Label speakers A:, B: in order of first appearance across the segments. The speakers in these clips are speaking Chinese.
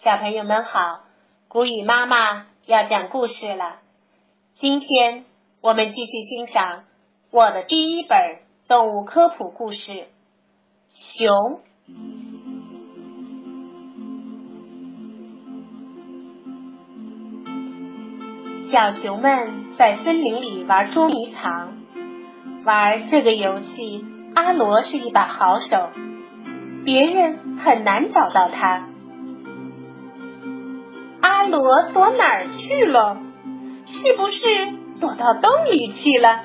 A: 小朋友们好，谷雨妈妈要讲故事了。今天我们继续欣赏我的第一本动物科普故事《熊》。小熊们在森林里玩捉迷藏，玩这个游戏，阿罗是一把好手，别人很难找到他。罗躲哪儿去了？是不是躲到洞里去了？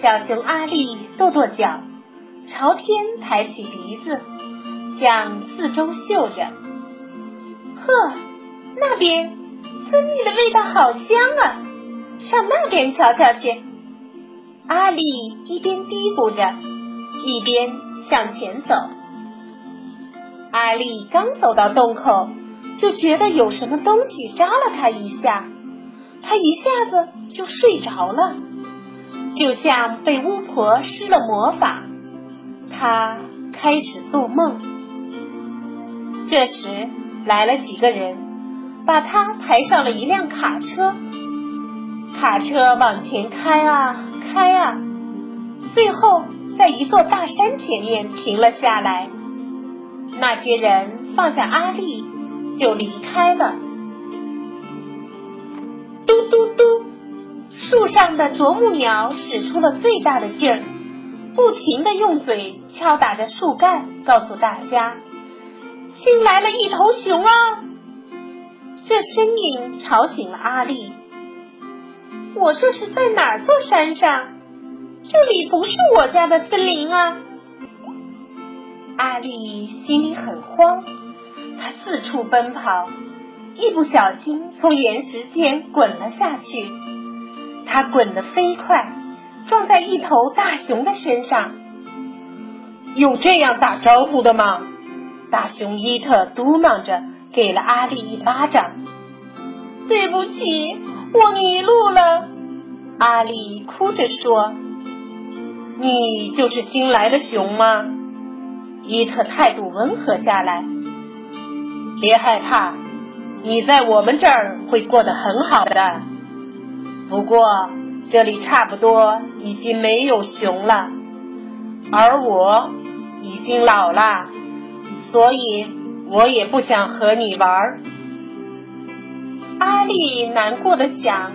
A: 小熊阿力跺跺脚，朝天抬起鼻子，向四周嗅着。呵，那边蜂蜜的味道好香啊！上那边瞧瞧去。阿力一边嘀咕着，一边向前走。阿力刚走到洞口。就觉得有什么东西扎了他一下，他一下子就睡着了，就像被巫婆施了魔法，他开始做梦。这时来了几个人，把他抬上了一辆卡车，卡车往前开啊开啊，最后在一座大山前面停了下来。那些人放下阿力。就离开了。嘟嘟嘟，树上的啄木鸟使出了最大的劲儿，不停的用嘴敲打着树干，告诉大家：“新来了一头熊啊！”这声音吵醒了阿力。我这是在哪座山上？这里不是我家的森林啊！阿力心里很慌。他四处奔跑，一不小心从岩石间滚了下去。他滚得飞快，撞在一头大熊的身上。有这样打招呼的吗？大熊伊特嘟囔着，给了阿力一巴掌。对不起，我迷路了。阿力哭着说：“你就是新来的熊吗？”伊特态度温和下来。别害怕，你在我们这儿会过得很好的。不过这里差不多已经没有熊了，而我已经老了，所以我也不想和你玩。阿丽难过的想：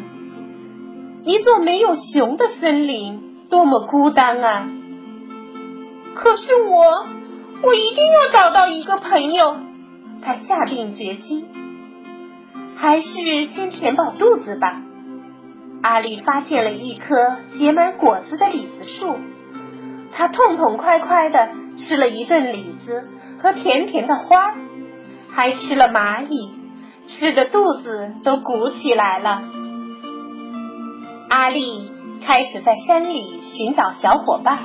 A: 一座没有熊的森林，多么孤单啊！可是我，我一定要找到一个朋友。他下定决心，还是先填饱肚子吧。阿丽发现了一棵结满果子的李子树，他痛痛快快的吃了一顿李子和甜甜的花，还吃了蚂蚁，吃的肚子都鼓起来了。阿丽开始在山里寻找小伙伴，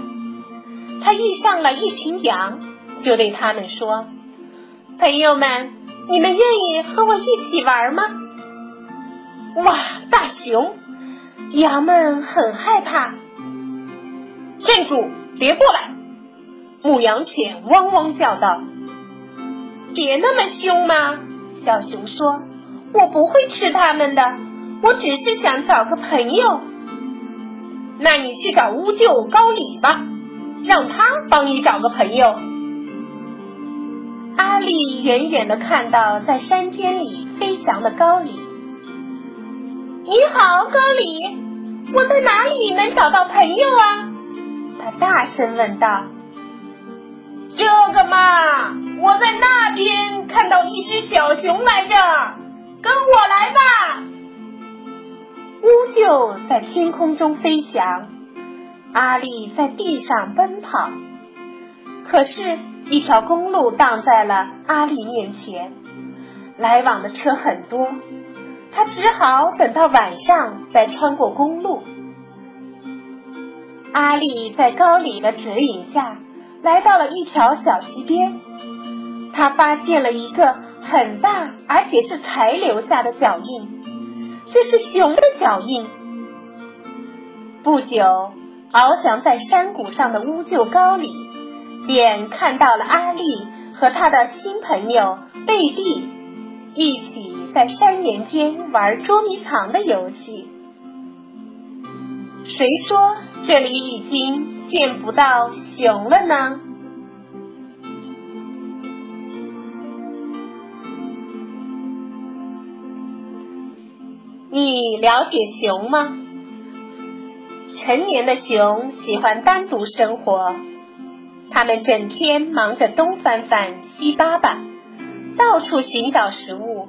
A: 他遇上了一群羊，就对他们说。朋友们，你们愿意和我一起玩吗？哇，大熊！羊们很害怕。站住，别过来！牧羊犬汪汪叫道：“别那么凶嘛！”小熊说：“我不会吃它们的，我只是想找个朋友。”那你去找乌鹫高里吧，让他帮你找个朋友。阿丽远远的看到在山间里飞翔的高里。你好，高里，我在哪里能找到朋友啊？他大声问道。这个嘛，我在那边看到一只小熊来着，跟我来吧。乌鹫在天空中飞翔，阿丽在地上奔跑，可是。一条公路挡在了阿丽面前，来往的车很多，他只好等到晚上再穿过公路。阿丽在高里的指引下，来到了一条小溪边，他发现了一个很大而且是才留下的脚印，这是熊的脚印。不久，翱翔在山谷上的乌鹫高里。便看到了阿丽和他的新朋友贝蒂一起在山岩间玩捉迷藏的游戏。谁说这里已经见不到熊了呢？你了解熊吗？成年的熊喜欢单独生活，它们整天忙着东翻翻西扒扒，到处寻找食物。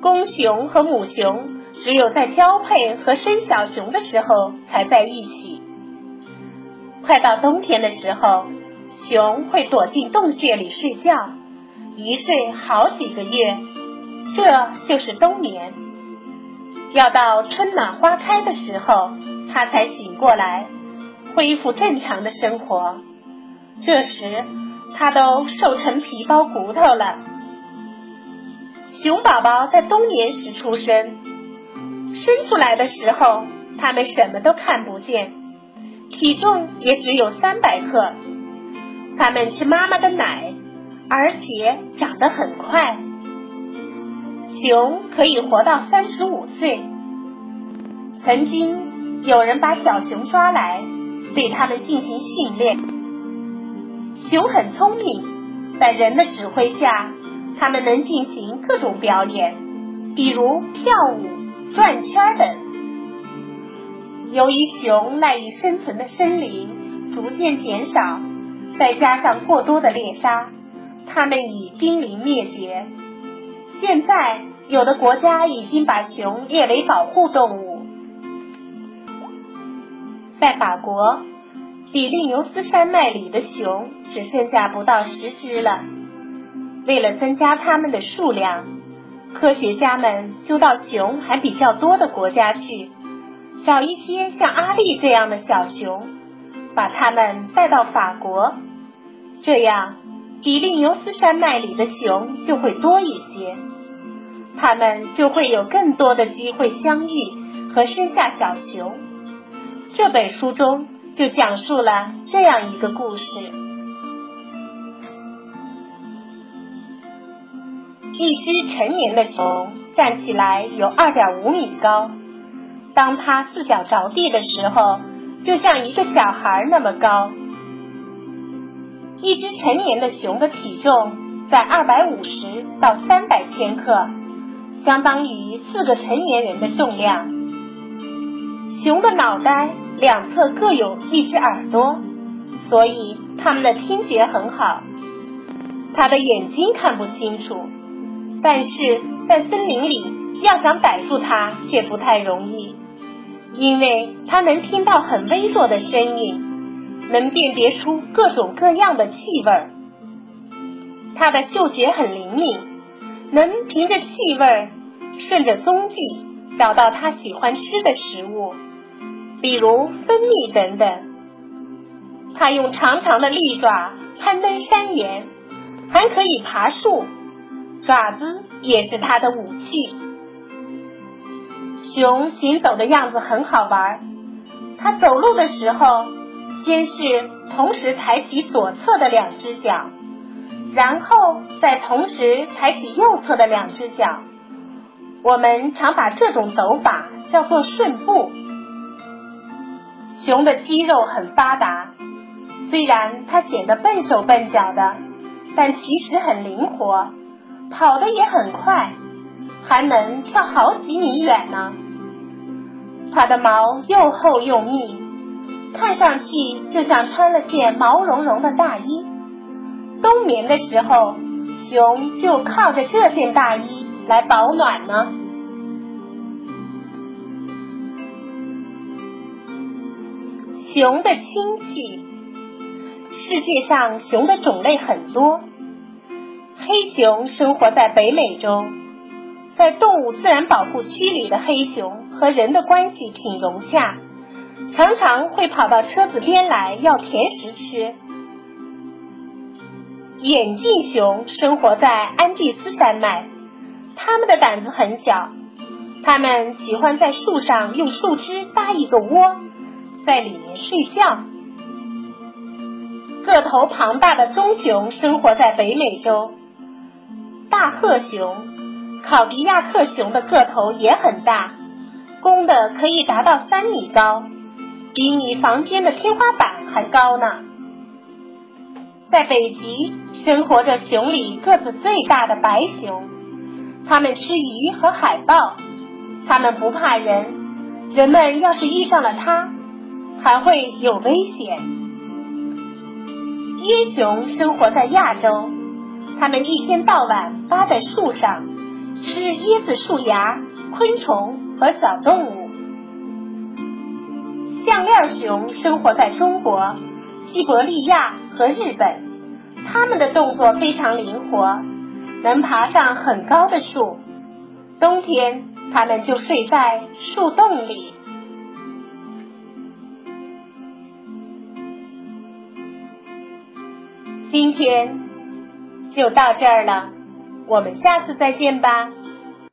A: 公熊和母熊只有在交配和生小熊的时候才在一起。快到冬天的时候，熊会躲进洞穴里睡觉，一睡好几个月，这就是冬眠。要到春暖花开的时候，它才醒过来，恢复正常的生活。这时，它都瘦成皮包骨头了。熊宝宝在冬眠时出生，生出来的时候，它们什么都看不见，体重也只有三百克。它们吃妈妈的奶，而且长得很快。熊可以活到三十五岁。曾经有人把小熊抓来，对它们进行训练。熊很聪明，在人的指挥下，它们能进行各种表演，比如跳舞、转圈等。由于熊赖以生存的森林逐渐减少，再加上过多的猎杀，它们已濒临灭绝。现在，有的国家已经把熊列为保护动物。在法国，比利牛斯山脉里的熊只剩下不到十只了。为了增加它们的数量，科学家们就到熊还比较多的国家去，找一些像阿丽这样的小熊，把它们带到法国，这样。比利牛斯山脉里的熊就会多一些，它们就会有更多的机会相遇和生下小熊。这本书中就讲述了这样一个故事：一只成年的熊站起来有二点五米高，当它四脚着地的时候，就像一个小孩那么高。一只成年的熊的体重在二百五十到三百千克，相当于四个成年人的重量。熊的脑袋两侧各有一只耳朵，所以它们的听觉很好。它的眼睛看不清楚，但是在森林里要想逮住它却不太容易，因为它能听到很微弱的声音。能辨别出各种各样的气味，它的嗅觉很灵敏，能凭着气味顺着踪迹找到它喜欢吃的食物，比如蜂蜜等等。它用长长的利爪攀登山岩，还可以爬树，爪子也是它的武器。熊行走的样子很好玩，它走路的时候。先是同时抬起左侧的两只脚，然后再同时抬起右侧的两只脚。我们常把这种走法叫做顺步。熊的肌肉很发达，虽然它显得笨手笨脚的，但其实很灵活，跑得也很快，还能跳好几米远呢。它的毛又厚又密。看上去就像穿了件毛茸茸的大衣。冬眠的时候，熊就靠着这件大衣来保暖呢。熊的亲戚，世界上熊的种类很多。黑熊生活在北美洲，在动物自然保护区里的黑熊和人的关系挺融洽。常常会跑到车子边来要甜食吃。眼镜熊生活在安第斯山脉，它们的胆子很小，它们喜欢在树上用树枝搭一个窝，在里面睡觉。个头庞大的棕熊生活在北美洲。大褐熊、考迪亚克熊的个头也很大，公的可以达到三米高，比你房间的天花板还高呢。在北极生活着熊里个子最大的白熊，它们吃鱼和海豹，它们不怕人，人们要是遇上了它，还会有危险。椰熊生活在亚洲，它们一天到晚扒在树上，吃椰子树芽、昆虫和小动物。项链熊生活在中国、西伯利亚和日本。它们的动作非常灵活，能爬上很高的树。冬天，它们就睡在树洞里。今天就到这儿了，我们下次再见吧。